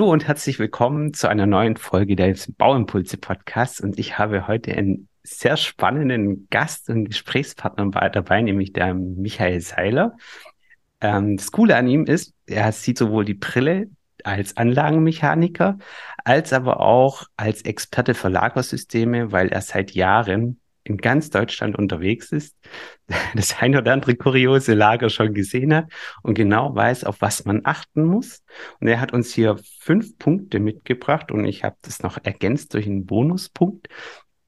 Hallo und herzlich willkommen zu einer neuen Folge des Bauimpulse Podcasts. Und ich habe heute einen sehr spannenden Gast und Gesprächspartner dabei, nämlich der Michael Seiler. Ähm, das Coole an ihm ist, er sieht sowohl die Brille als Anlagenmechaniker als aber auch als Experte für Lagersysteme, weil er seit Jahren in ganz Deutschland unterwegs ist, das ein oder andere kuriose Lager schon gesehen hat und genau weiß, auf was man achten muss. Und er hat uns hier fünf Punkte mitgebracht und ich habe das noch ergänzt durch einen Bonuspunkt.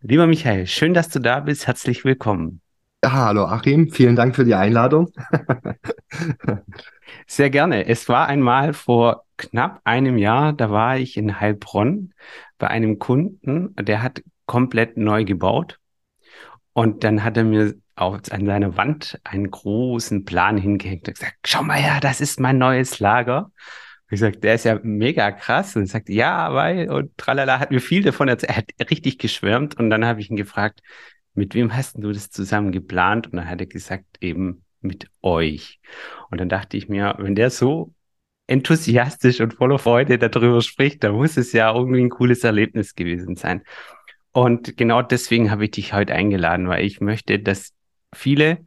Lieber Michael, schön, dass du da bist. Herzlich willkommen. hallo Achim, vielen Dank für die Einladung. Sehr gerne. Es war einmal vor knapp einem Jahr, da war ich in Heilbronn bei einem Kunden, der hat komplett neu gebaut und dann hat er mir auf, an seiner Wand einen großen Plan hingehängt und gesagt, schau mal her, das ist mein neues Lager. Ich sagte, der ist ja mega krass. Und sagt, ja, weil, und tralala, hat mir viel davon erzählt. Er hat richtig geschwärmt. Und dann habe ich ihn gefragt, mit wem hast du das zusammen geplant? Und dann hat er gesagt, eben mit euch. Und dann dachte ich mir, wenn der so enthusiastisch und voller Freude darüber spricht, dann muss es ja irgendwie ein cooles Erlebnis gewesen sein. Und genau deswegen habe ich dich heute eingeladen, weil ich möchte, dass viele,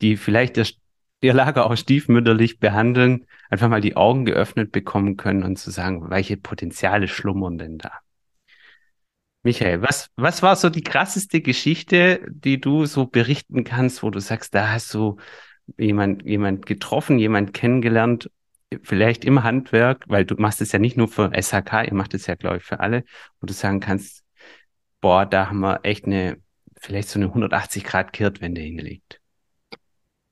die vielleicht das, ihr Lager auch stiefmütterlich behandeln, einfach mal die Augen geöffnet bekommen können und zu sagen, welche Potenziale schlummern denn da? Michael, was, was war so die krasseste Geschichte, die du so berichten kannst, wo du sagst, da hast du jemand, jemand getroffen, jemand kennengelernt, vielleicht im Handwerk, weil du machst es ja nicht nur für SHK, ihr macht es ja, glaube ich, für alle, wo du sagen kannst, boah, da haben wir echt eine, vielleicht so eine 180-Grad-Kehrtwende hingelegt.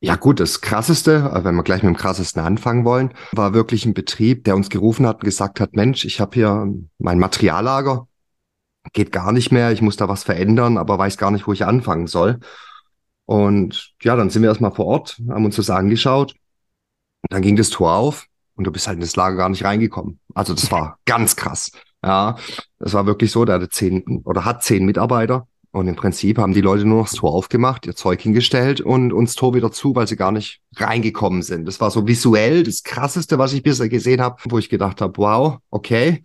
Ja gut, das Krasseste, wenn wir gleich mit dem Krassesten anfangen wollen, war wirklich ein Betrieb, der uns gerufen hat und gesagt hat, Mensch, ich habe hier mein Materiallager, geht gar nicht mehr, ich muss da was verändern, aber weiß gar nicht, wo ich anfangen soll. Und ja, dann sind wir erstmal vor Ort, haben uns das angeschaut und dann ging das Tor auf und du bist halt in das Lager gar nicht reingekommen. Also das war ganz krass. Ja, das war wirklich so, der hatte zehn oder hat zehn Mitarbeiter und im Prinzip haben die Leute nur noch das Tor aufgemacht, ihr Zeug hingestellt und uns Tor wieder zu, weil sie gar nicht reingekommen sind. Das war so visuell das krasseste, was ich bisher gesehen habe, wo ich gedacht habe, wow, okay,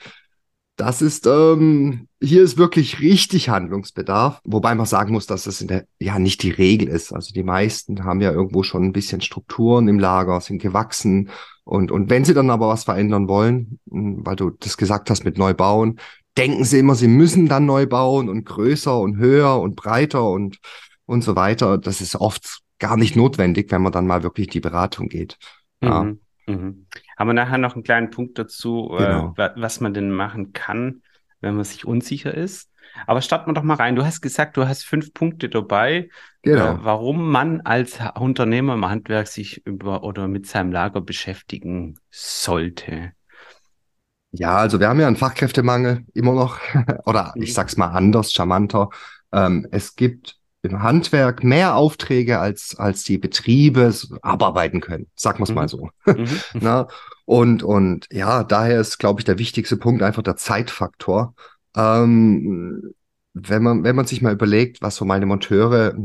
das ist, ähm, hier ist wirklich richtig Handlungsbedarf. Wobei man sagen muss, dass das in der, ja nicht die Regel ist. Also die meisten haben ja irgendwo schon ein bisschen Strukturen im Lager, sind gewachsen und, und wenn sie dann aber was verändern wollen, weil du das gesagt hast mit Neubauen, denken sie immer, sie müssen dann neu bauen und größer und höher und breiter und, und so weiter. Das ist oft gar nicht notwendig, wenn man dann mal wirklich die Beratung geht. Ja. Mhm. Mhm. Haben wir nachher noch einen kleinen Punkt dazu, äh, genau. äh, was man denn machen kann, wenn man sich unsicher ist. Aber starten wir doch mal rein. Du hast gesagt, du hast fünf Punkte dabei, genau. äh, warum man als Unternehmer im Handwerk sich über oder mit seinem Lager beschäftigen sollte. Ja, also wir haben ja einen Fachkräftemangel immer noch, oder ich mhm. sag's mal anders, charmanter. Ähm, es gibt im Handwerk mehr Aufträge, als, als die Betriebe abarbeiten können. Sagen wir es mhm. mal so. Mhm. Na, und, und ja, daher ist, glaube ich, der wichtigste Punkt einfach der Zeitfaktor. Ähm, wenn man, wenn man sich mal überlegt, was so meine Monteure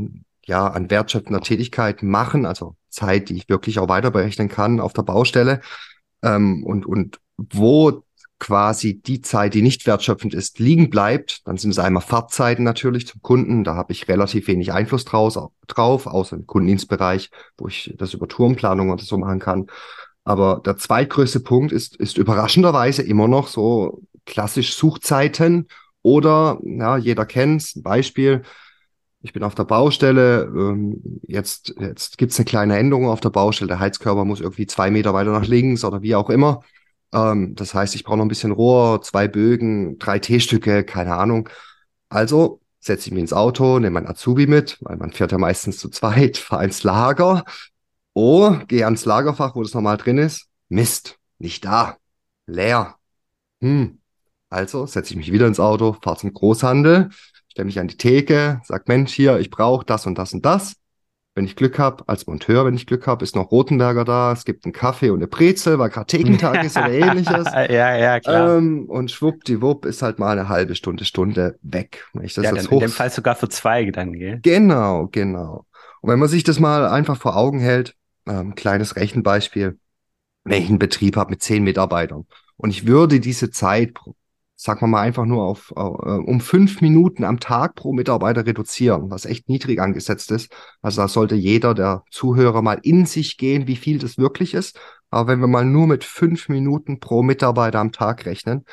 ja an wertschöpfender Tätigkeit machen, also Zeit, die ich wirklich auch weiter berechnen kann auf der Baustelle, ähm, und, und wo quasi die Zeit, die nicht wertschöpfend ist, liegen bleibt, dann sind es einmal Fahrtzeiten natürlich zum Kunden. Da habe ich relativ wenig Einfluss draus, drauf, außer im Kundendienstbereich, wo ich das über Tourenplanung oder so machen kann. Aber der zweitgrößte Punkt ist, ist überraschenderweise immer noch so klassisch Suchzeiten oder, ja, jeder kennt's, ein Beispiel. Ich bin auf der Baustelle, ähm, jetzt, jetzt gibt's eine kleine Änderung auf der Baustelle, der Heizkörper muss irgendwie zwei Meter weiter nach links oder wie auch immer. Ähm, das heißt, ich brauche noch ein bisschen Rohr, zwei Bögen, drei T-Stücke, keine Ahnung. Also setze ich mich ins Auto, nehme mein Azubi mit, weil man fährt ja meistens zu zweit, fahre ins Lager. Oh, gehe ans Lagerfach, wo das normal drin ist. Mist, nicht da. Leer. Hm. Also setze ich mich wieder ins Auto, fahre zum Großhandel, stelle mich an die Theke, sag Mensch, hier, ich brauche das und das und das wenn ich Glück habe, als Monteur, wenn ich Glück habe, ist noch Rotenberger da, es gibt einen Kaffee und eine Brezel, weil gerade Thekentag ist oder ähnliches. ja, ja, klar. Ähm, und schwuppdiwupp ist halt mal eine halbe Stunde, Stunde weg. Wenn ich das ja, dann in dem Fall sogar für zwei dann, gell? Genau, genau. Und wenn man sich das mal einfach vor Augen hält, ähm, kleines Rechenbeispiel, wenn ich einen Betrieb habe mit zehn Mitarbeitern und ich würde diese Zeit, sagen wir mal einfach nur auf, uh, um fünf Minuten am Tag pro Mitarbeiter reduzieren, was echt niedrig angesetzt ist. Also da sollte jeder der Zuhörer mal in sich gehen, wie viel das wirklich ist. Aber wenn wir mal nur mit fünf Minuten pro Mitarbeiter am Tag rechnen,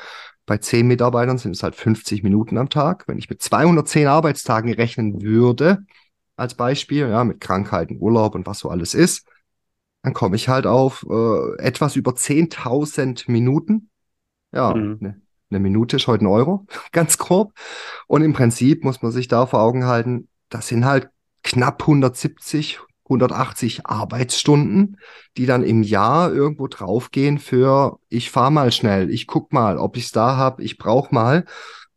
bei zehn Mitarbeitern sind es halt 50 Minuten am Tag. Wenn ich mit 210 Arbeitstagen rechnen würde, als Beispiel, ja, mit Krankheiten, Urlaub und was so alles ist, dann komme ich halt auf äh, etwas über 10.000 Minuten. Ja, mhm. ne, eine Minute ist heute ein Euro, ganz grob. Und im Prinzip muss man sich da vor Augen halten, das sind halt knapp 170, 180 Arbeitsstunden, die dann im Jahr irgendwo draufgehen für, ich fahre mal schnell, ich guck mal, ob ich es da habe, ich brauche mal.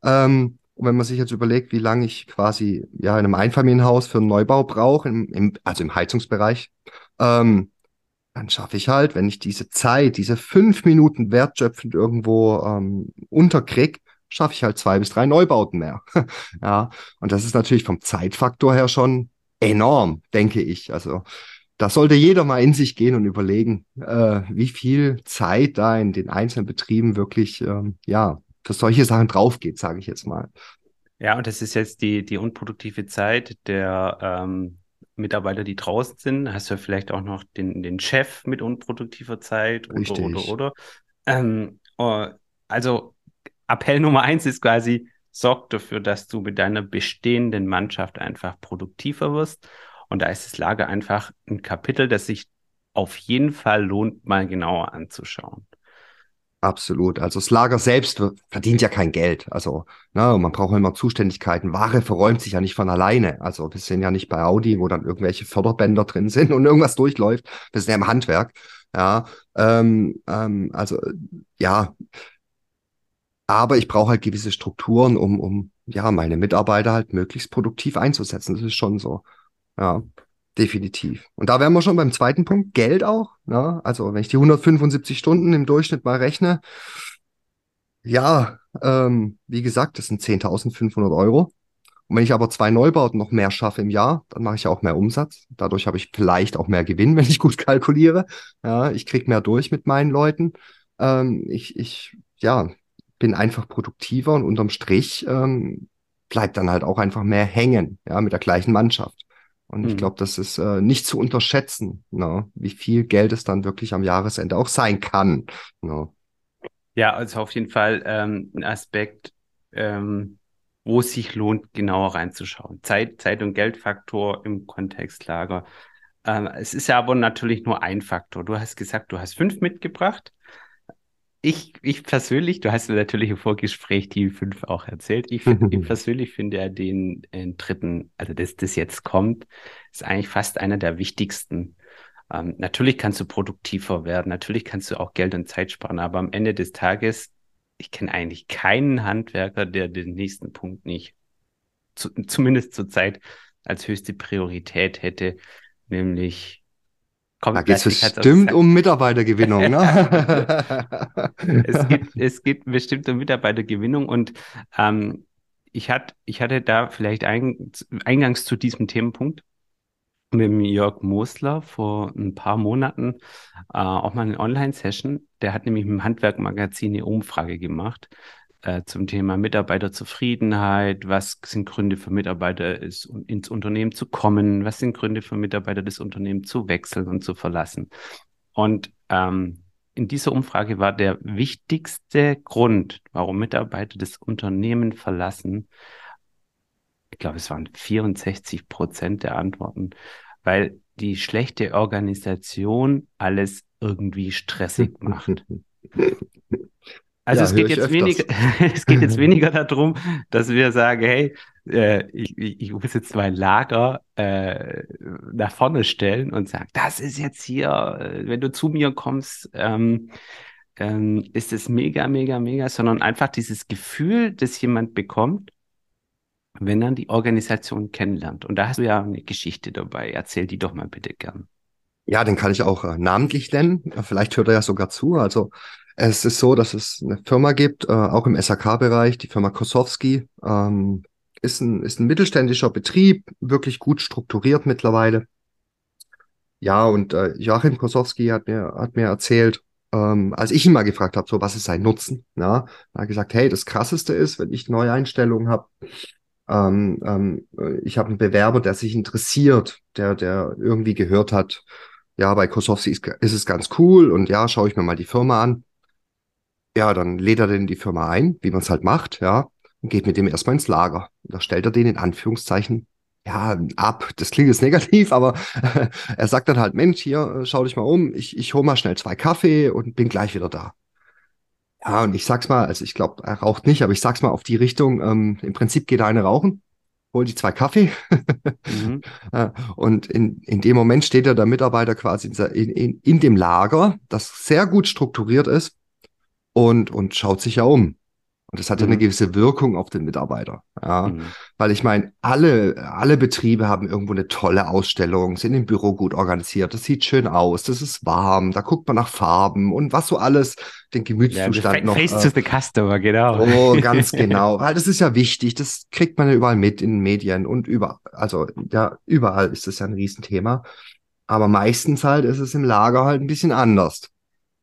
Ähm, und wenn man sich jetzt überlegt, wie lange ich quasi ja in einem Einfamilienhaus für einen Neubau brauche, im, im, also im Heizungsbereich, ähm, dann schaffe ich halt, wenn ich diese Zeit, diese fünf Minuten wertschöpfend irgendwo ähm, unterkrieg, schaffe ich halt zwei bis drei Neubauten mehr. ja, und das ist natürlich vom Zeitfaktor her schon enorm, denke ich. Also da sollte jeder mal in sich gehen und überlegen, äh, wie viel Zeit da in den einzelnen Betrieben wirklich ähm, ja für solche Sachen draufgeht, sage ich jetzt mal. Ja, und das ist jetzt die, die unproduktive Zeit der ähm, Mitarbeiter, die draußen sind. Hast du vielleicht auch noch den, den Chef mit unproduktiver Zeit oder, Richtig. oder, oder. Ähm, oh, also Appell Nummer eins ist quasi, sorg dafür, dass du mit deiner bestehenden Mannschaft einfach produktiver wirst. Und da ist das Lager einfach ein Kapitel, das sich auf jeden Fall lohnt, mal genauer anzuschauen. Absolut. Also das Lager selbst verdient ja kein Geld. Also ne, man braucht immer Zuständigkeiten. Ware verräumt sich ja nicht von alleine. Also wir sind ja nicht bei Audi, wo dann irgendwelche Förderbänder drin sind und irgendwas durchläuft. Wir sind ja im Handwerk. Ja, ähm, ähm, also ja, aber ich brauche halt gewisse Strukturen, um, um ja meine Mitarbeiter halt möglichst produktiv einzusetzen. Das ist schon so. Ja, definitiv. Und da wären wir schon beim zweiten Punkt, Geld auch. Ne? Also wenn ich die 175 Stunden im Durchschnitt mal rechne, ja, ähm, wie gesagt, das sind 10.500 Euro. Und wenn ich aber zwei Neubauten noch mehr schaffe im Jahr, dann mache ich auch mehr Umsatz. Dadurch habe ich vielleicht auch mehr Gewinn, wenn ich gut kalkuliere. Ja, ich krieg mehr durch mit meinen Leuten. Ähm, ich, ich, ja, bin einfach produktiver und unterm Strich ähm, bleibt dann halt auch einfach mehr hängen, ja, mit der gleichen Mannschaft. Und mhm. ich glaube, das ist äh, nicht zu unterschätzen, ne, wie viel Geld es dann wirklich am Jahresende auch sein kann. Ne. Ja, also auf jeden Fall ähm, ein Aspekt, ähm, wo es sich lohnt, genauer reinzuschauen. Zeit, Zeit und Geldfaktor im Kontextlager. Ähm, es ist ja aber natürlich nur ein Faktor. Du hast gesagt, du hast fünf mitgebracht ich, ich persönlich, du hast mir natürlich im Vorgespräch die fünf auch erzählt. Ich, find, ich persönlich finde ja den, den, dritten, also das, das jetzt kommt, ist eigentlich fast einer der wichtigsten. Ähm, natürlich kannst du produktiver werden, natürlich kannst du auch Geld und Zeit sparen, aber am Ende des Tages, ich kenne eigentlich keinen Handwerker, der den nächsten Punkt nicht, zu, zumindest zurzeit als höchste Priorität hätte, nämlich Kommt da geht es bestimmt um Mitarbeitergewinnung. Ne? es, geht, es geht bestimmt um Mitarbeitergewinnung und ähm, ich, hat, ich hatte da vielleicht ein, eingangs zu diesem Themenpunkt mit dem Jörg Mosler vor ein paar Monaten äh, auch mal eine Online-Session. Der hat nämlich im Handwerkmagazin eine Umfrage gemacht äh, zum Thema Mitarbeiterzufriedenheit. Was sind Gründe für Mitarbeiter, ist, ins Unternehmen zu kommen? Was sind Gründe für Mitarbeiter, das Unternehmen zu wechseln und zu verlassen? Und ähm, in dieser Umfrage war der wichtigste Grund, warum Mitarbeiter das Unternehmen verlassen, ich glaube, es waren 64 Prozent der Antworten, weil die schlechte Organisation alles irgendwie stressig macht. Also ja, es geht jetzt weniger, es geht jetzt weniger darum, dass wir sagen, hey, äh, ich, ich muss jetzt mein Lager äh, nach vorne stellen und sagen, das ist jetzt hier, äh, wenn du zu mir kommst, ähm, ähm, ist es mega, mega, mega, sondern einfach dieses Gefühl, das jemand bekommt, wenn er die Organisation kennenlernt. Und da hast du ja eine Geschichte dabei. Erzähl die doch mal bitte gern. Ja, den kann ich auch äh, namentlich nennen. Vielleicht hört er ja sogar zu. Also es ist so, dass es eine Firma gibt, äh, auch im SAK-Bereich, die Firma Kosowski. Ähm, ist, ein, ist ein mittelständischer Betrieb, wirklich gut strukturiert mittlerweile. Ja, und äh, Joachim Kosowski hat mir, hat mir erzählt, ähm, als ich ihn mal gefragt habe, so was ist sein Nutzen, ja, er hat gesagt, hey, das Krasseste ist, wenn ich neue Einstellungen habe, ähm, ähm, ich habe einen Bewerber, der sich interessiert, der, der irgendwie gehört hat, ja, bei Kosowski ist, ist es ganz cool und ja, schaue ich mir mal die Firma an. Ja, dann lädt er den in die Firma ein, wie man es halt macht, ja, und geht mit dem erstmal ins Lager. Da stellt er den in Anführungszeichen ja, ab. Das klingt jetzt negativ, aber er sagt dann halt, Mensch, hier, schau dich mal um, ich, ich hole mal schnell zwei Kaffee und bin gleich wieder da. Ja, und ich sag's mal, also ich glaube, er raucht nicht, aber ich sag's mal auf die Richtung, ähm, im Prinzip geht er eine rauchen, holt die zwei Kaffee mhm. und in, in dem Moment steht er der Mitarbeiter quasi in, in, in dem Lager, das sehr gut strukturiert ist und, und schaut sich ja um. Und das hat ja eine mhm. gewisse Wirkung auf den Mitarbeiter. Ja. Mhm. Weil ich meine, alle, alle Betriebe haben irgendwo eine tolle Ausstellung, sind im Büro gut organisiert, das sieht schön aus, das ist warm, da guckt man nach Farben und was so alles, den Gemütszustand ja, noch. Face äh, to the customer, genau. Oh, ganz genau. Weil das ist ja wichtig, das kriegt man ja überall mit in den Medien und überall, also ja, überall ist das ja ein Riesenthema. Aber meistens halt ist es im Lager halt ein bisschen anders.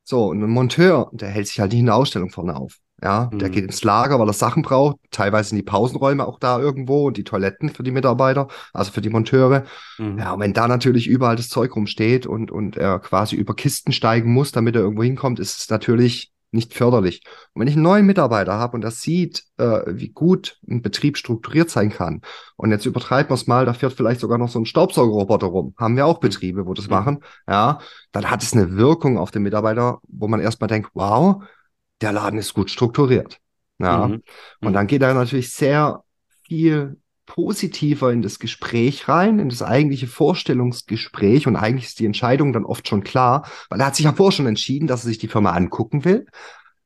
So, und ein Monteur, der hält sich halt nicht in der Ausstellung vorne auf. Ja, mhm. der geht ins Lager, weil er Sachen braucht. Teilweise sind die Pausenräume auch da irgendwo und die Toiletten für die Mitarbeiter, also für die Monteure. Mhm. Ja, und wenn da natürlich überall das Zeug rumsteht und, und er quasi über Kisten steigen muss, damit er irgendwo hinkommt, ist es natürlich nicht förderlich. Und wenn ich einen neuen Mitarbeiter habe und er sieht, äh, wie gut ein Betrieb strukturiert sein kann, und jetzt übertreiben wir es mal, da fährt vielleicht sogar noch so ein Staubsaugerroboter rum, haben wir auch mhm. Betriebe, wo das mhm. machen, ja, dann hat es eine Wirkung auf den Mitarbeiter, wo man erstmal denkt, wow, der Laden ist gut strukturiert. Ja. Mhm. Und dann geht er natürlich sehr viel positiver in das Gespräch rein, in das eigentliche Vorstellungsgespräch und eigentlich ist die Entscheidung dann oft schon klar, weil er hat sich ja vorher schon entschieden, dass er sich die Firma angucken will.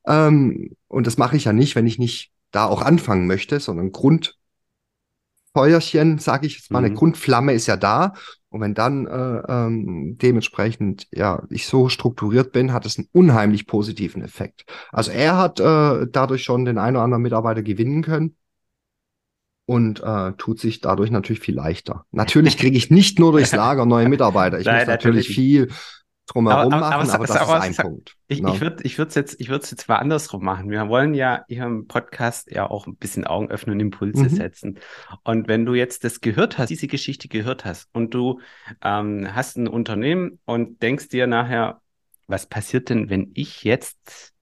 Ähm, und das mache ich ja nicht, wenn ich nicht da auch anfangen möchte, sondern Grundfeuerchen, sage ich jetzt mal, mhm. eine Grundflamme ist ja da und wenn dann äh, ähm, dementsprechend ja ich so strukturiert bin, hat es einen unheimlich positiven Effekt. Also er hat äh, dadurch schon den einen oder anderen Mitarbeiter gewinnen können und äh, tut sich dadurch natürlich viel leichter. Natürlich kriege ich nicht nur durchs Lager neue Mitarbeiter. Ich Nein, muss natürlich, natürlich viel drumherum aber, machen, aber, aber das aber, ist ein sag, Punkt. Ich, ich würde ich würde jetzt ich es jetzt mal andersrum machen. Wir wollen ja hier im Podcast ja auch ein bisschen Augen öffnen und Impulse mhm. setzen. Und wenn du jetzt das gehört hast, diese Geschichte gehört hast und du ähm, hast ein Unternehmen und denkst dir nachher, was passiert denn, wenn ich jetzt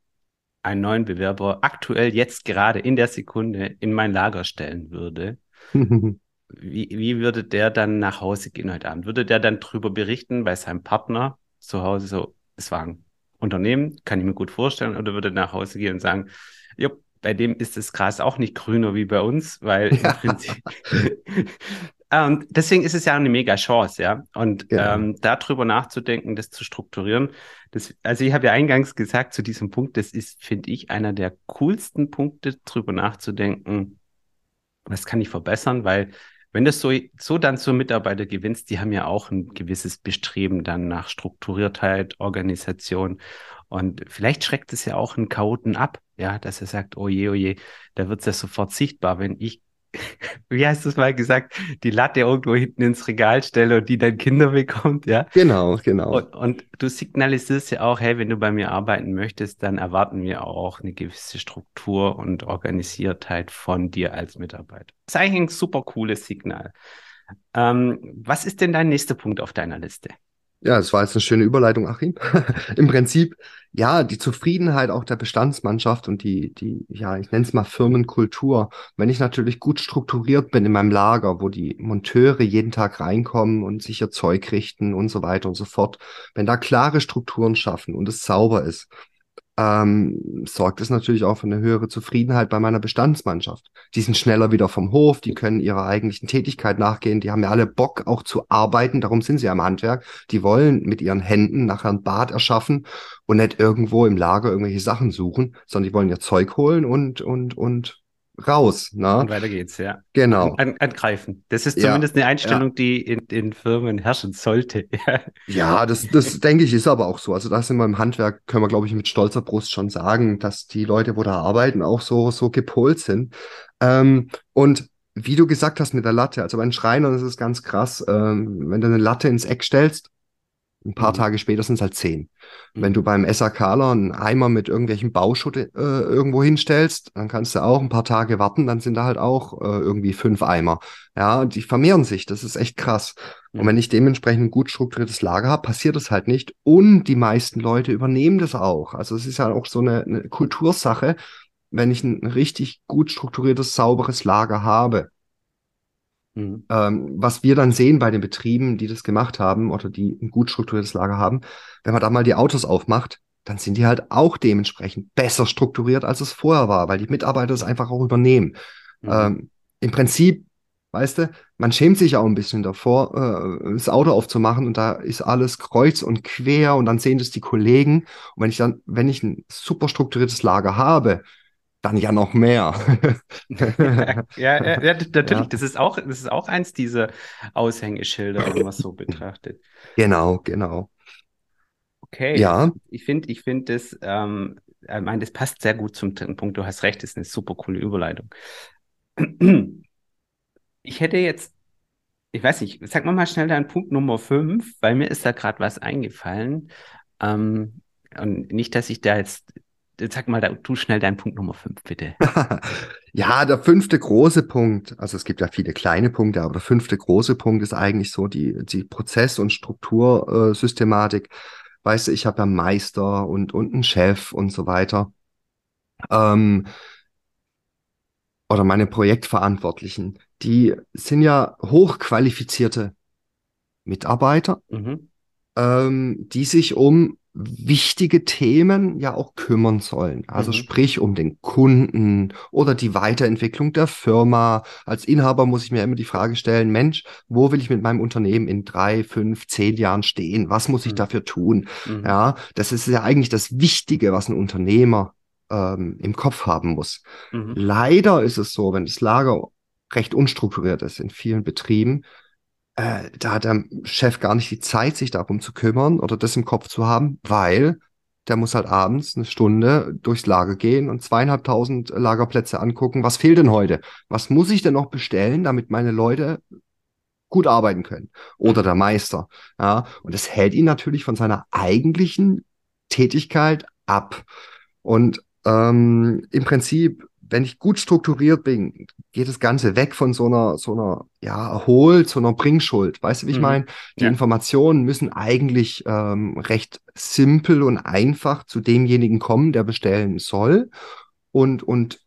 einen neuen Bewerber aktuell jetzt gerade in der Sekunde in mein Lager stellen würde? wie, wie würde der dann nach Hause gehen heute Abend? Würde der dann drüber berichten bei seinem Partner, zu Hause so, es war ein Unternehmen, kann ich mir gut vorstellen, oder würde nach Hause gehen und sagen, ja, bei dem ist das Gras auch nicht grüner wie bei uns, weil im Prinzip. Und deswegen ist es ja eine mega Chance, ja. Und ja. Ähm, darüber nachzudenken, das zu strukturieren. Das, also ich habe ja eingangs gesagt zu diesem Punkt, das ist, finde ich, einer der coolsten Punkte, darüber nachzudenken, was kann ich verbessern, weil wenn du so, so dann so Mitarbeiter gewinnst, die haben ja auch ein gewisses Bestreben dann nach Strukturiertheit, Organisation. Und vielleicht schreckt es ja auch einen Chaoten ab, ja, dass er sagt, oh je, oh je, da wird es ja sofort sichtbar, wenn ich wie heißt das mal gesagt, die Latte irgendwo hinten ins Regal stelle und die dann Kinder bekommt, ja? Genau, genau. Und, und, du signalisierst ja auch, hey, wenn du bei mir arbeiten möchtest, dann erwarten wir auch eine gewisse Struktur und Organisiertheit von dir als Mitarbeiter. Das ist eigentlich ein super cooles Signal. Ähm, was ist denn dein nächster Punkt auf deiner Liste? Ja, das war jetzt eine schöne Überleitung, Achim. Im Prinzip, ja, die Zufriedenheit auch der Bestandsmannschaft und die, die, ja, ich nenne es mal Firmenkultur. Wenn ich natürlich gut strukturiert bin in meinem Lager, wo die Monteure jeden Tag reinkommen und sich ihr Zeug richten und so weiter und so fort, wenn da klare Strukturen schaffen und es sauber ist, ähm, sorgt es natürlich auch für eine höhere Zufriedenheit bei meiner Bestandsmannschaft. Die sind schneller wieder vom Hof, die können ihrer eigentlichen Tätigkeit nachgehen, die haben ja alle Bock auch zu arbeiten, darum sind sie ja im Handwerk. Die wollen mit ihren Händen nachher ein Bad erschaffen und nicht irgendwo im Lager irgendwelche Sachen suchen, sondern die wollen ihr Zeug holen und, und, und raus. Ne? Und weiter geht's, ja. Genau. An, angreifen. Das ist zumindest ja, eine Einstellung, ja. die in, in Firmen herrschen sollte. ja, das, das denke ich ist aber auch so. Also da sind wir im Handwerk, können wir, glaube ich, mit stolzer Brust schon sagen, dass die Leute, wo da arbeiten, auch so, so gepolt sind. Ähm, und wie du gesagt hast mit der Latte, also bei den Schreinern ist es ganz krass, ähm, wenn du eine Latte ins Eck stellst, Ein paar mhm. Tage später sind es halt zehn. Mhm. Wenn du beim SAKler einen Eimer mit irgendwelchen Bauschutt äh, irgendwo hinstellst, dann kannst du auch ein paar Tage warten, dann sind da halt auch äh, irgendwie fünf Eimer. Ja, die vermehren sich, das ist echt krass. Mhm. Und wenn ich dementsprechend ein gut strukturiertes Lager habe, passiert das halt nicht. Und die meisten Leute übernehmen das auch. Also es ist ja auch so eine, eine Kultursache, wenn ich ein richtig gut strukturiertes, sauberes Lager habe Mhm. Ähm, was wir dann sehen bei den Betrieben, die das gemacht haben oder die ein gut strukturiertes Lager haben, wenn man da mal die Autos aufmacht, dann sind die halt auch dementsprechend besser strukturiert, als es vorher war, weil die Mitarbeiter es einfach auch übernehmen. Mhm. Ähm, Im Prinzip, weißt du, man schämt sich auch ein bisschen davor, äh, das Auto aufzumachen und da ist alles kreuz und quer und dann sehen das die Kollegen. Und wenn ich dann, wenn ich ein super strukturiertes Lager habe, dann ja noch mehr. ja, ja, ja, natürlich. Ja. Das ist auch, das ist auch eins dieser Aushängeschilder, wenn man es so betrachtet. Genau, genau. Okay. Ja. Ich finde, ich finde das, ähm, ich meine, das passt sehr gut zum dritten Punkt. Du hast recht, das ist eine super coole Überleitung. Ich hätte jetzt, ich weiß nicht, sag mal mal schnell deinen Punkt Nummer 5, weil mir ist da gerade was eingefallen. Ähm, und nicht, dass ich da jetzt sag mal, du schnell deinen Punkt Nummer fünf, bitte. ja, der fünfte große Punkt, also es gibt ja viele kleine Punkte, aber der fünfte große Punkt ist eigentlich so die, die Prozess- und Struktursystematik. weißt du, ich habe ja einen Meister und, und einen Chef und so weiter. Ähm, oder meine Projektverantwortlichen, die sind ja hochqualifizierte Mitarbeiter, mhm. ähm, die sich um wichtige Themen ja auch kümmern sollen. Also mhm. sprich um den Kunden oder die Weiterentwicklung der Firma. Als Inhaber muss ich mir immer die Frage stellen, Mensch, wo will ich mit meinem Unternehmen in drei, fünf, zehn Jahren stehen? Was muss ich mhm. dafür tun? Mhm. Ja, das ist ja eigentlich das Wichtige, was ein Unternehmer ähm, im Kopf haben muss. Mhm. Leider ist es so, wenn das Lager recht unstrukturiert ist in vielen Betrieben, äh, da hat der Chef gar nicht die Zeit, sich darum zu kümmern oder das im Kopf zu haben, weil der muss halt abends eine Stunde durchs Lager gehen und zweieinhalbtausend Lagerplätze angucken. Was fehlt denn heute? Was muss ich denn noch bestellen, damit meine Leute gut arbeiten können? Oder der Meister. Ja, und das hält ihn natürlich von seiner eigentlichen Tätigkeit ab. Und ähm, im Prinzip wenn ich gut strukturiert bin, geht das Ganze weg von so einer, so einer, ja, Erhol, zu einer Bringschuld. Weißt du, wie ich mhm. meine? Die ja. Informationen müssen eigentlich ähm, recht simpel und einfach zu demjenigen kommen, der bestellen soll. Und, und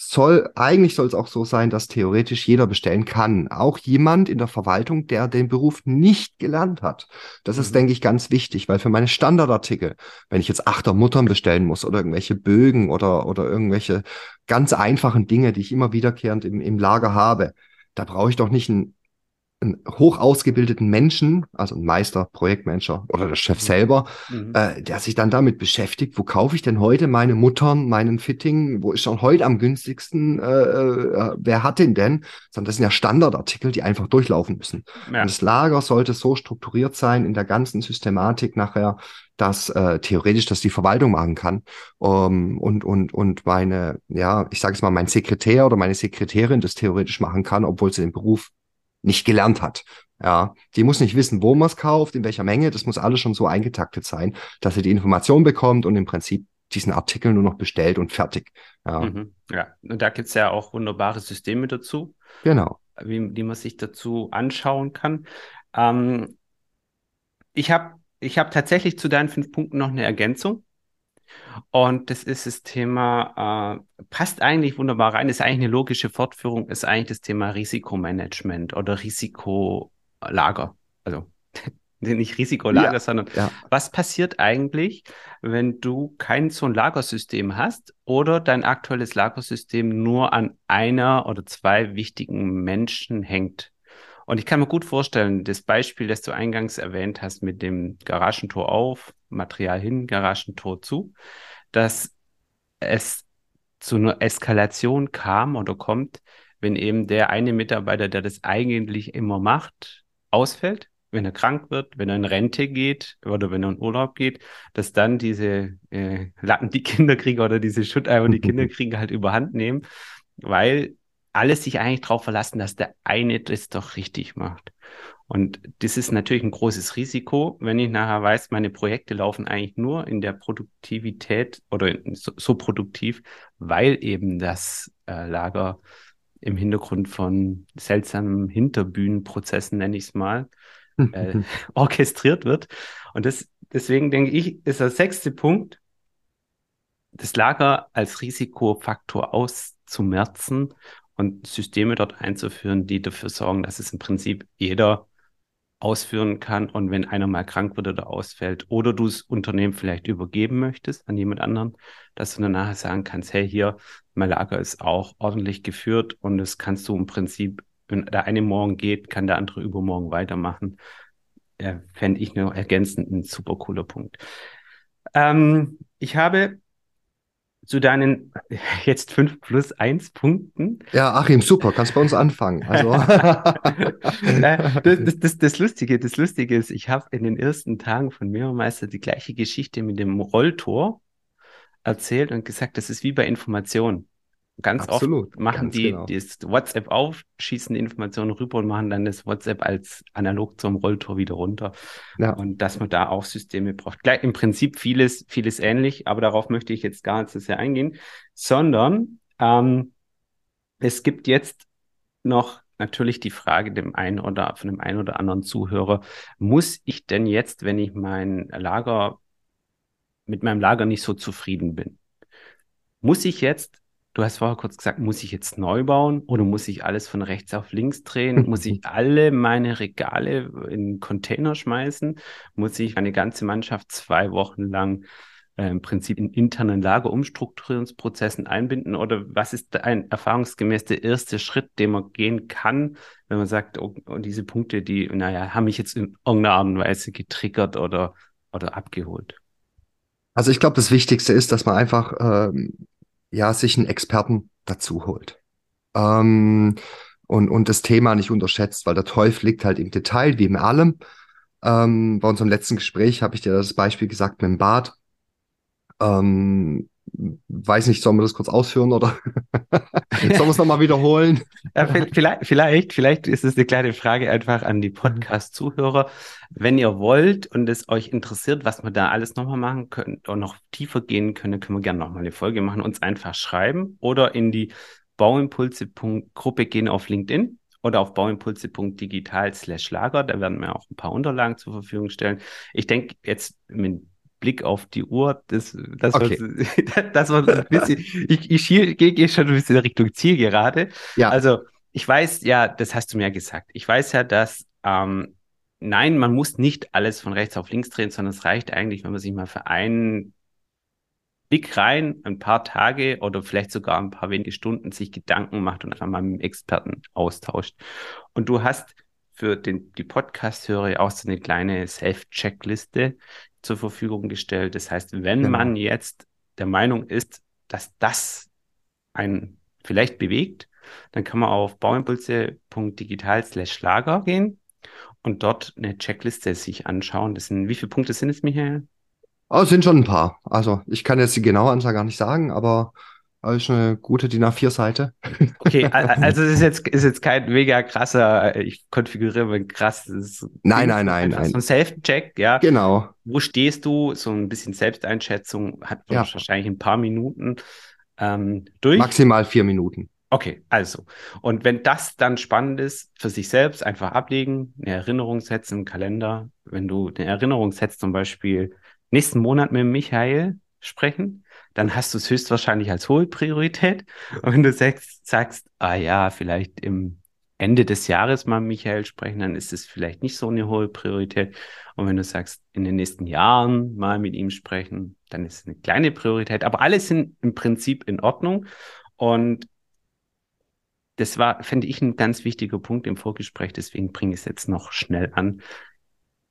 soll, eigentlich soll es auch so sein, dass theoretisch jeder bestellen kann. Auch jemand in der Verwaltung, der den Beruf nicht gelernt hat. Das mhm. ist, denke ich, ganz wichtig, weil für meine Standardartikel, wenn ich jetzt Achter Muttern bestellen muss oder irgendwelche Bögen oder, oder irgendwelche ganz einfachen Dinge, die ich immer wiederkehrend im, im Lager habe, da brauche ich doch nicht einen einen hoch ausgebildeten Menschen, also ein Meister, Projektmanager oder der Chef mhm. selber, mhm. äh, der sich dann damit beschäftigt, wo kaufe ich denn heute meine Muttern, meinen Fitting, wo ist schon heute am günstigsten, äh, äh, wer hat den denn? Sondern das sind ja Standardartikel, die einfach durchlaufen müssen. Ja. Und das Lager sollte so strukturiert sein in der ganzen Systematik nachher, dass äh, theoretisch das die Verwaltung machen kann um, und und und meine ja ich sage es mal mein Sekretär oder meine Sekretärin das theoretisch machen kann obwohl sie den Beruf nicht gelernt hat. Ja, die muss nicht wissen, wo man es kauft, in welcher Menge. Das muss alles schon so eingetaktet sein, dass sie die Information bekommt und im Prinzip diesen Artikel nur noch bestellt und fertig. Ja, mhm. ja. und da gibt es ja auch wunderbare Systeme dazu. Genau. Wie, die man sich dazu anschauen kann. Ähm, ich habe ich hab tatsächlich zu deinen fünf Punkten noch eine Ergänzung. Und das ist das Thema, äh, passt eigentlich wunderbar rein, ist eigentlich eine logische Fortführung, ist eigentlich das Thema Risikomanagement oder Risikolager. Also nicht Risikolager, ja, sondern ja. was passiert eigentlich, wenn du kein so ein Lagersystem hast oder dein aktuelles Lagersystem nur an einer oder zwei wichtigen Menschen hängt? Und ich kann mir gut vorstellen, das Beispiel, das du eingangs erwähnt hast mit dem Garagentor auf, Material hin, Garagentor zu, dass es zu einer Eskalation kam oder kommt, wenn eben der eine Mitarbeiter, der das eigentlich immer macht, ausfällt, wenn er krank wird, wenn er in Rente geht oder wenn er in Urlaub geht, dass dann diese äh, Lappen die Kinder kriegen oder diese Schutteimer die Kinder kriegen halt überhand nehmen, weil alles sich eigentlich darauf verlassen, dass der eine das doch richtig macht. Und das ist natürlich ein großes Risiko, wenn ich nachher weiß, meine Projekte laufen eigentlich nur in der Produktivität oder so, so produktiv, weil eben das äh, Lager im Hintergrund von seltsamen Hinterbühnenprozessen, nenne ich es mal, äh, orchestriert wird. Und das, deswegen denke ich, ist der sechste Punkt, das Lager als Risikofaktor auszumerzen und Systeme dort einzuführen, die dafür sorgen, dass es im Prinzip jeder ausführen kann und wenn einer mal krank wird oder ausfällt oder du das Unternehmen vielleicht übergeben möchtest an jemand anderen, dass du dann nachher sagen kannst, hey, hier, mein Lager ist auch ordentlich geführt und das kannst du im Prinzip, wenn der eine morgen geht, kann der andere übermorgen weitermachen. Äh, Fände ich nur ergänzend ein super cooler Punkt. Ähm, ich habe zu deinen jetzt fünf plus eins Punkten. Ja, Achim, super, kannst bei uns anfangen. Also. das, das, das, Lustige, das Lustige ist, ich habe in den ersten Tagen von Mehrmeister die gleiche Geschichte mit dem Rolltor erzählt und gesagt, das ist wie bei Informationen. Ganz Absolut, oft machen die genau. das WhatsApp auf, schießen die Informationen rüber und machen dann das WhatsApp als analog zum Rolltor wieder runter. Ja. Und dass man da auch Systeme braucht. Gleich im Prinzip vieles, vieles ähnlich, aber darauf möchte ich jetzt gar nicht so sehr eingehen, sondern ähm, es gibt jetzt noch natürlich die Frage dem einen oder von dem einen oder anderen Zuhörer, muss ich denn jetzt, wenn ich mein Lager mit meinem Lager nicht so zufrieden bin, muss ich jetzt Du hast vorher kurz gesagt, muss ich jetzt neu bauen oder muss ich alles von rechts auf links drehen? muss ich alle meine Regale in Container schmeißen? Muss ich meine ganze Mannschaft zwei Wochen lang äh, im Prinzip in internen Lagerumstrukturierungsprozessen einbinden? Oder was ist ein erfahrungsgemäß der erste Schritt, den man gehen kann, wenn man sagt, oh, oh, diese Punkte, die, naja, haben mich jetzt in irgendeiner Art und Weise getriggert oder, oder abgeholt? Also ich glaube, das Wichtigste ist, dass man einfach ähm, ja, sich einen Experten dazu holt. Ähm, und, und das Thema nicht unterschätzt, weil der Teufel liegt halt im Detail, wie in allem. Ähm, bei unserem letzten Gespräch habe ich dir das Beispiel gesagt mit dem Bad. Ähm, weiß nicht, sollen wir das kurz ausführen oder sollen wir es nochmal wiederholen? Ja, vielleicht, vielleicht, vielleicht ist es eine kleine Frage einfach an die Podcast-Zuhörer. Wenn ihr wollt und es euch interessiert, was wir da alles nochmal machen können und noch tiefer gehen können, können wir gerne nochmal eine Folge machen, uns einfach schreiben oder in die Bauimpulse.gruppe gehen auf LinkedIn oder auf bauimpulse.digital slash Lager. Da werden wir auch ein paar Unterlagen zur Verfügung stellen. Ich denke jetzt mit Blick auf die Uhr, das, das, okay. war, das war ein bisschen, ich, ich gehe geh schon ein bisschen Richtung Ziel gerade. Ja. Also, ich weiß ja, das hast du mir gesagt. Ich weiß ja, dass, ähm, nein, man muss nicht alles von rechts auf links drehen, sondern es reicht eigentlich, wenn man sich mal für einen Blick rein, ein paar Tage oder vielleicht sogar ein paar wenige Stunden sich Gedanken macht und einfach mal mit dem Experten austauscht. Und du hast für den, die Podcast-Hörer auch so eine kleine Self-Checkliste, zur Verfügung gestellt. Das heißt, wenn genau. man jetzt der Meinung ist, dass das einen vielleicht bewegt, dann kann man auf bauimpulse.digital slash Lager gehen und dort eine Checkliste sich anschauen. Das sind, wie viele Punkte sind es, Michael? Oh, es sind schon ein paar. Also ich kann jetzt die genaue Anzahl gar nicht sagen, aber das ist eine gute DIN A4-Seite. Okay, also es ist jetzt, ist jetzt kein mega krasser, ich konfiguriere ein krasses. Nein, nein, nein, nein. So ein Self-Check, ja. Genau. Wo stehst du? So ein bisschen Selbsteinschätzung hat ja. wahrscheinlich ein paar Minuten ähm, durch. Maximal vier Minuten. Okay, also. Und wenn das dann spannend ist, für sich selbst einfach ablegen, eine Erinnerung setzen im Kalender. Wenn du eine Erinnerung setzt, zum Beispiel nächsten Monat mit Michael sprechen, dann hast du es höchstwahrscheinlich als hohe Priorität. Und wenn du sagst, sagst, ah ja, vielleicht im Ende des Jahres mal Michael sprechen, dann ist es vielleicht nicht so eine hohe Priorität. Und wenn du sagst, in den nächsten Jahren mal mit ihm sprechen, dann ist es eine kleine Priorität. Aber alle sind im Prinzip in Ordnung. Und das war, finde ich, ein ganz wichtiger Punkt im Vorgespräch. Deswegen bringe ich es jetzt noch schnell an.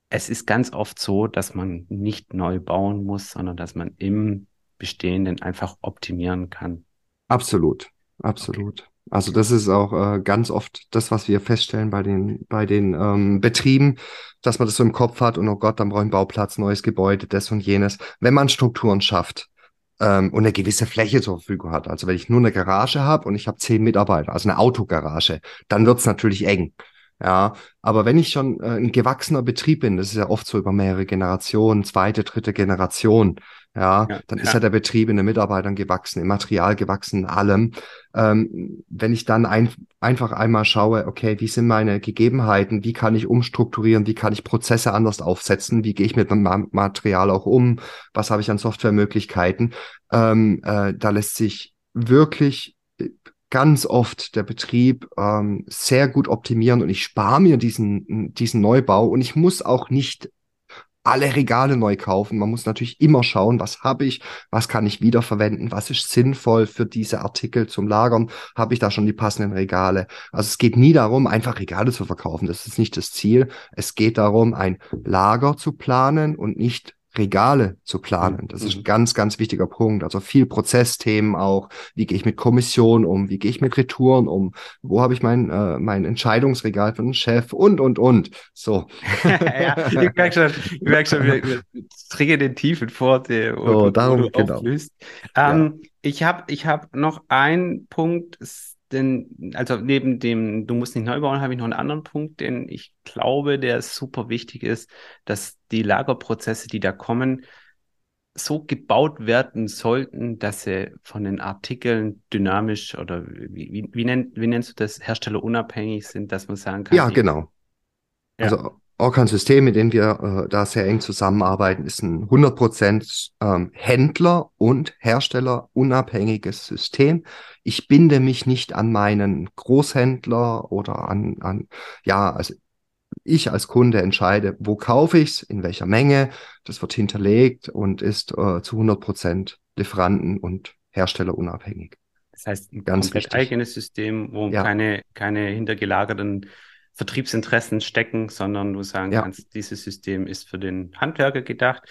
Es ist ganz oft so, dass man nicht neu bauen muss, sondern dass man im bestehenden einfach optimieren kann. Absolut, absolut. Okay. Also das ist auch äh, ganz oft das, was wir feststellen bei den, bei den ähm, Betrieben, dass man das so im Kopf hat und oh Gott, dann brauche ich einen Bauplatz, neues Gebäude, das und jenes. Wenn man Strukturen schafft ähm, und eine gewisse Fläche zur Verfügung hat, also wenn ich nur eine Garage habe und ich habe zehn Mitarbeiter, also eine Autogarage, dann wird's natürlich eng. Ja, aber wenn ich schon äh, ein gewachsener Betrieb bin, das ist ja oft so über mehrere Generationen, zweite, dritte Generation, ja, ja dann ja. ist ja der Betrieb in den Mitarbeitern gewachsen, im Material gewachsen, in allem. Ähm, wenn ich dann ein, einfach einmal schaue, okay, wie sind meine Gegebenheiten, wie kann ich umstrukturieren, wie kann ich Prozesse anders aufsetzen, wie gehe ich mit dem Material auch um, was habe ich an Softwaremöglichkeiten, ähm, äh, da lässt sich wirklich ganz oft der Betrieb ähm, sehr gut optimieren und ich spare mir diesen, diesen Neubau und ich muss auch nicht alle Regale neu kaufen. Man muss natürlich immer schauen, was habe ich, was kann ich wiederverwenden, was ist sinnvoll für diese Artikel zum Lagern, habe ich da schon die passenden Regale. Also es geht nie darum, einfach Regale zu verkaufen, das ist nicht das Ziel. Es geht darum, ein Lager zu planen und nicht Regale zu planen. Das ist ein mhm. ganz, ganz wichtiger Punkt. Also viel Prozessthemen auch. Wie gehe ich mit Kommission um? Wie gehe ich mit Retouren um? Wo habe ich mein, äh, mein Entscheidungsregal für den Chef? Und, und, und. So. ja, ich merke schon, ich merke schon, wir, wir trinken den tiefen und, so, darum, genau. Ähm, ja. Ich habe ich hab noch einen Punkt, denn, also neben dem, du musst nicht neu bauen, habe ich noch einen anderen Punkt, den ich glaube, der super wichtig ist, dass die Lagerprozesse, die da kommen, so gebaut werden sollten, dass sie von den Artikeln dynamisch oder wie, wie, wie, nenn, wie nennst du das, herstellerunabhängig sind, dass man sagen kann. Ja, genau. Ja. Also Orkan-System, mit dem wir äh, da sehr eng zusammenarbeiten, ist ein 100% ähm, Händler- und Herstellerunabhängiges System. Ich binde mich nicht an meinen Großhändler oder an, an ja, also ich als Kunde entscheide, wo kaufe ich es, in welcher Menge. Das wird hinterlegt und ist äh, zu 100% Lieferanten- und Herstellerunabhängig. Das heißt, ein ganz komplett wichtig. eigenes System, wo ja. keine, keine hintergelagerten Vertriebsinteressen stecken, sondern du sagen ja. kannst, dieses System ist für den Handwerker gedacht.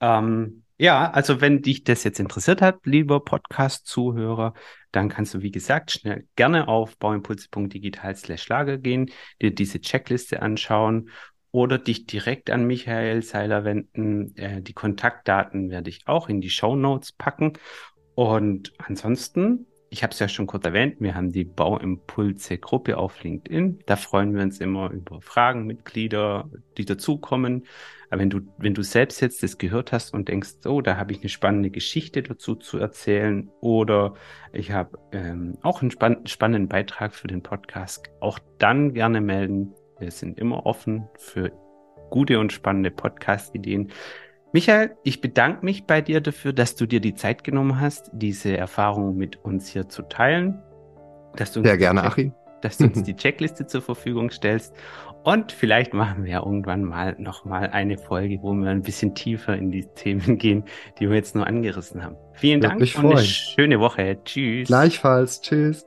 Ähm, ja, also wenn dich das jetzt interessiert hat, lieber Podcast-Zuhörer, dann kannst du, wie gesagt, schnell gerne auf bauimpulse.digital slash Lager gehen, dir diese Checkliste anschauen oder dich direkt an Michael Seiler wenden. Äh, die Kontaktdaten werde ich auch in die Show Notes packen. Und ansonsten ich habe es ja schon kurz erwähnt, wir haben die Bauimpulse-Gruppe auf LinkedIn. Da freuen wir uns immer über Fragen, Mitglieder, die dazukommen. Aber wenn du, wenn du selbst jetzt das gehört hast und denkst, oh, da habe ich eine spannende Geschichte dazu zu erzählen oder ich habe ähm, auch einen spann spannenden Beitrag für den Podcast, auch dann gerne melden. Wir sind immer offen für gute und spannende Podcast-Ideen. Michael, ich bedanke mich bei dir dafür, dass du dir die Zeit genommen hast, diese Erfahrung mit uns hier zu teilen. Dass du Sehr gerne, Achim. Dass du uns die Checkliste zur Verfügung stellst. Und vielleicht machen wir ja irgendwann mal nochmal eine Folge, wo wir ein bisschen tiefer in die Themen gehen, die wir jetzt nur angerissen haben. Vielen Dank und eine schöne Woche. Tschüss. Gleichfalls. Tschüss.